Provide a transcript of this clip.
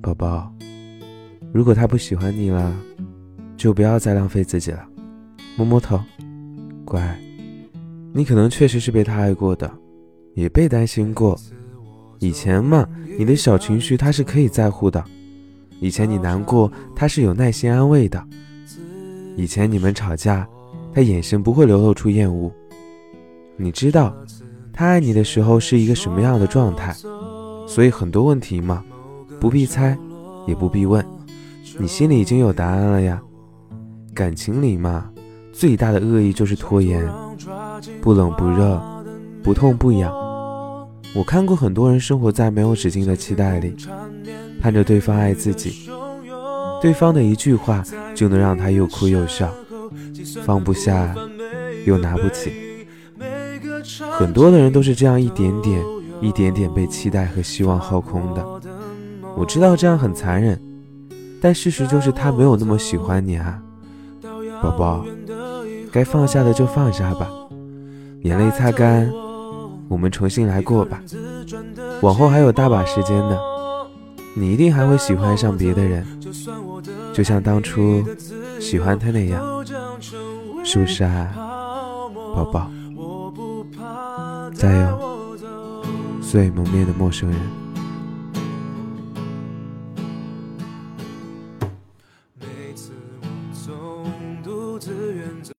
宝宝，如果他不喜欢你了，就不要再浪费自己了。摸摸头，乖。你可能确实是被他爱过的，也被担心过。以前嘛，你的小情绪他是可以在乎的。以前你难过，他是有耐心安慰的。以前你们吵架，他眼神不会流露出厌恶。你知道，他爱你的时候是一个什么样的状态，所以很多问题嘛，不必猜，也不必问，你心里已经有答案了呀。感情里嘛，最大的恶意就是拖延，不冷不热，不痛不痒。我看过很多人生活在没有止境的期待里，盼着对方爱自己，对方的一句话就能让他又哭又笑，放不下，又拿不起。很多的人都是这样一点点、一点点被期待和希望耗空的。我知道这样很残忍，但事实就是他没有那么喜欢你啊，宝宝。该放下的就放下吧，眼泪擦干，我们重新来过吧。往后还有大把时间呢，你一定还会喜欢上别的人，就像当初喜欢他那样，是不是啊，宝宝？加油，最蒙面的陌生人。自愿。